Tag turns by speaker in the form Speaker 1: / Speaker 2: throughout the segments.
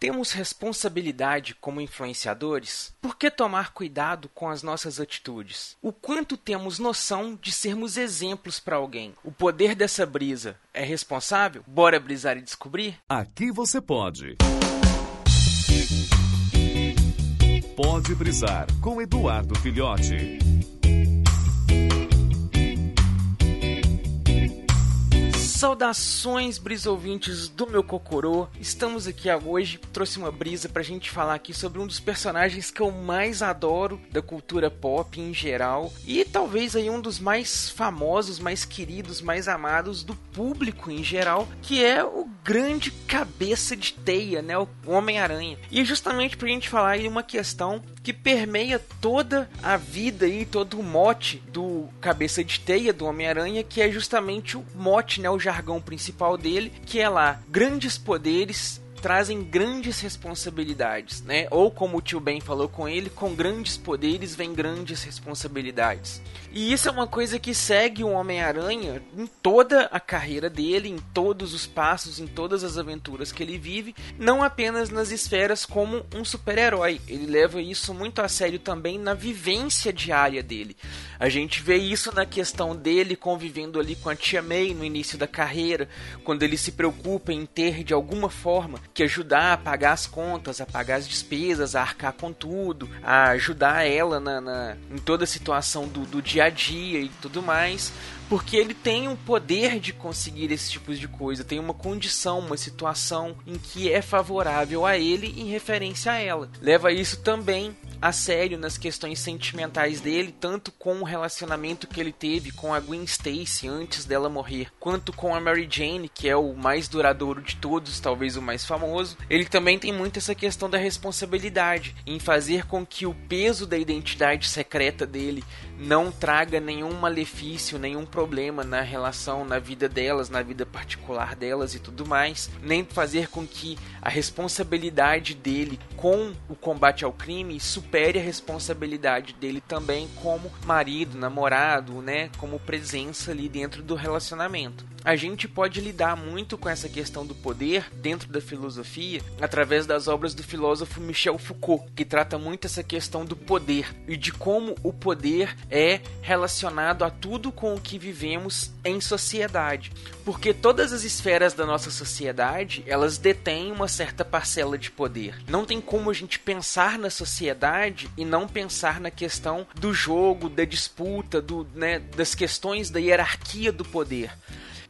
Speaker 1: Temos responsabilidade como influenciadores? Por que tomar cuidado com as nossas atitudes? O quanto temos noção de sermos exemplos para alguém? O poder dessa brisa é responsável? Bora brisar e descobrir?
Speaker 2: Aqui você pode. Pode brisar com Eduardo Filhote.
Speaker 1: Saudações, brisouvintes do meu Cocorô. Estamos aqui hoje, trouxe uma brisa pra gente falar aqui sobre um dos personagens que eu mais adoro da cultura pop em geral e talvez aí um dos mais famosos, mais queridos, mais amados do público em geral, que é o grande cabeça de teia, né, o Homem-Aranha. E é justamente pra gente falar aí uma questão que permeia toda a vida e todo o mote do cabeça de teia do Homem-Aranha, que é justamente o mote, né, o jargão principal dele, que é lá grandes poderes trazem grandes responsabilidades, né? Ou como o tio Ben falou com ele, com grandes poderes vem grandes responsabilidades. E isso é uma coisa que segue o Homem-Aranha em toda a carreira dele, em todos os passos, em todas as aventuras que ele vive, não apenas nas esferas como um super-herói. Ele leva isso muito a sério também na vivência diária dele. A gente vê isso na questão dele convivendo ali com a tia May no início da carreira, quando ele se preocupa em ter de alguma forma que ajudar a pagar as contas, a pagar as despesas, a arcar com tudo, a ajudar ela na, na em toda a situação do, do dia a dia e tudo mais porque ele tem um poder de conseguir esse tipo de coisa, tem uma condição, uma situação em que é favorável a ele em referência a ela. Leva isso também a sério nas questões sentimentais dele, tanto com o relacionamento que ele teve com a Gwen Stacy antes dela morrer, quanto com a Mary Jane, que é o mais duradouro de todos, talvez o mais famoso. Ele também tem muito essa questão da responsabilidade em fazer com que o peso da identidade secreta dele não traga nenhum malefício, nenhum problema na relação, na vida delas, na vida particular delas e tudo mais, nem fazer com que a responsabilidade dele com o combate ao crime supere a responsabilidade dele também como marido, namorado, né, como presença ali dentro do relacionamento. A gente pode lidar muito com essa questão do poder dentro da filosofia através das obras do filósofo Michel Foucault, que trata muito essa questão do poder e de como o poder é relacionado a tudo com o que vivemos em sociedade. Porque todas as esferas da nossa sociedade, elas detêm uma certa parcela de poder. Não tem como a gente pensar na sociedade e não pensar na questão do jogo, da disputa, do, né, das questões da hierarquia do poder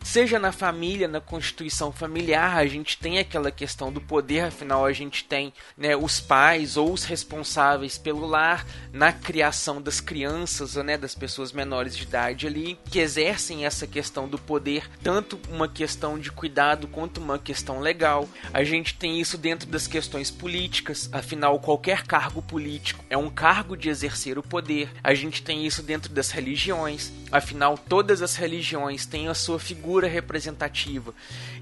Speaker 1: seja na família, na constituição familiar, a gente tem aquela questão do poder, afinal a gente tem né, os pais ou os responsáveis pelo lar na criação das crianças, né, das pessoas menores de idade ali, que exercem essa questão do poder, tanto uma questão de cuidado quanto uma questão legal. A gente tem isso dentro das questões políticas, afinal qualquer cargo político é um cargo de exercer o poder. A gente tem isso dentro das religiões, afinal todas as religiões têm a sua figura figura representativa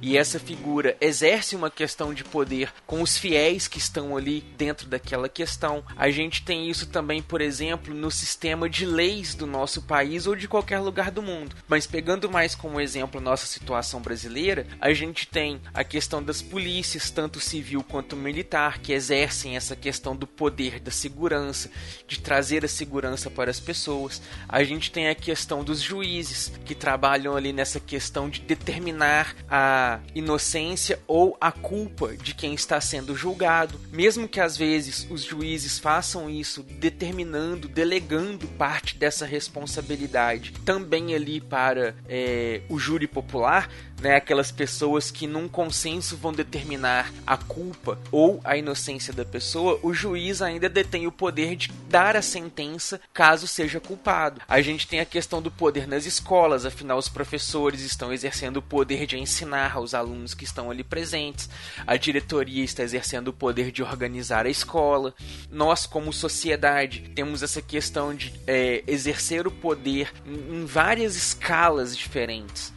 Speaker 1: e essa figura exerce uma questão de poder com os fiéis que estão ali dentro daquela questão. A gente tem isso também, por exemplo, no sistema de leis do nosso país ou de qualquer lugar do mundo. Mas pegando mais como exemplo a nossa situação brasileira, a gente tem a questão das polícias, tanto civil quanto militar, que exercem essa questão do poder da segurança, de trazer a segurança para as pessoas. A gente tem a questão dos juízes, que trabalham ali nessa questão questão de determinar a inocência ou a culpa de quem está sendo julgado, mesmo que às vezes os juízes façam isso determinando, delegando parte dessa responsabilidade também ali para é, o júri popular, né, aquelas pessoas que num consenso vão determinar a culpa ou a inocência da pessoa, o juiz ainda detém o poder de dar a sentença caso seja culpado. A gente tem a questão do poder nas escolas, afinal os professores estão exercendo o poder de ensinar aos alunos que estão ali presentes. A diretoria está exercendo o poder de organizar a escola. Nós, como sociedade, temos essa questão de é, exercer o poder em várias escalas diferentes.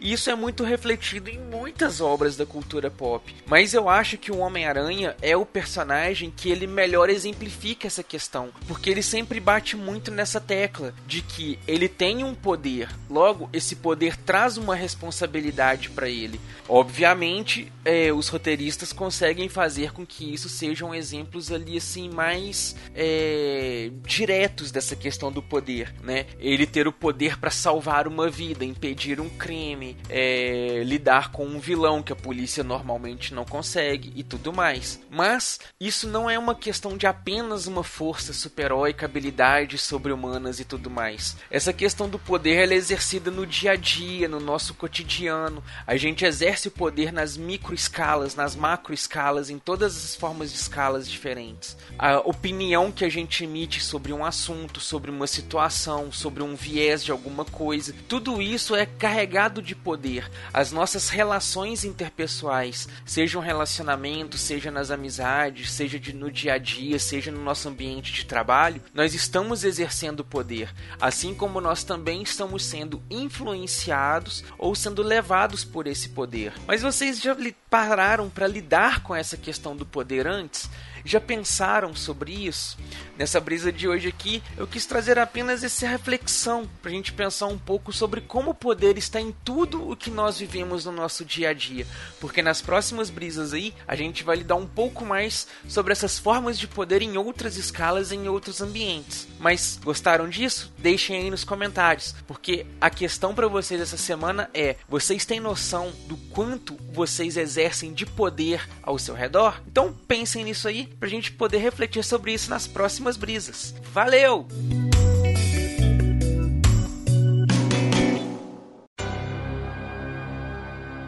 Speaker 1: E isso é muito refletido em muitas obras da cultura pop. Mas eu acho que o Homem-Aranha é o personagem que ele melhor exemplifica essa questão, porque ele sempre bate muito nessa tecla de que ele tem um poder, logo esse poder traz uma responsabilidade para ele. Obviamente, é, os roteiristas conseguem fazer com que isso sejam exemplos ali assim mais é, diretos dessa questão do poder, né? Ele ter o poder para salvar uma vida, impedir um crime, é, lidar com um vilão que a polícia normalmente não consegue e tudo mais. Mas isso não é uma questão de apenas uma força super-heróica, habilidades sobre-humanas e tudo mais. Essa questão do poder é exercida no dia a dia, no nosso cotidiano. A gente exerce o poder nas micro escalas, nas macro escalas, em todas as formas de escalas diferentes. A opinião que a gente emite sobre um assunto, sobre uma situação, sobre um viés de alguma coisa, tudo isso é carregado de poder. As nossas relações interpessoais, seja um relacionamento, seja nas amizades, seja de, no dia a dia, seja no nosso ambiente de trabalho, nós estamos exercendo poder, assim como nós também estamos sendo influenciados ou sendo levados por esse poder. Mas vocês já pararam para lidar com essa questão do poder antes? Já pensaram sobre isso? Nessa brisa de hoje aqui, eu quis trazer apenas essa reflexão para a gente pensar um pouco sobre como o poder está em tudo o que nós vivemos no nosso dia a dia. Porque nas próximas brisas aí, a gente vai lidar um pouco mais sobre essas formas de poder em outras escalas, em outros ambientes. Mas gostaram disso? Deixem aí nos comentários, porque a questão para vocês essa semana é: vocês têm noção do quanto vocês exercem de poder ao seu redor? Então pensem nisso aí pra gente poder refletir sobre isso nas próximas brisas. Valeu!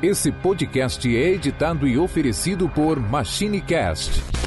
Speaker 2: Esse podcast é editado e oferecido por MachineCast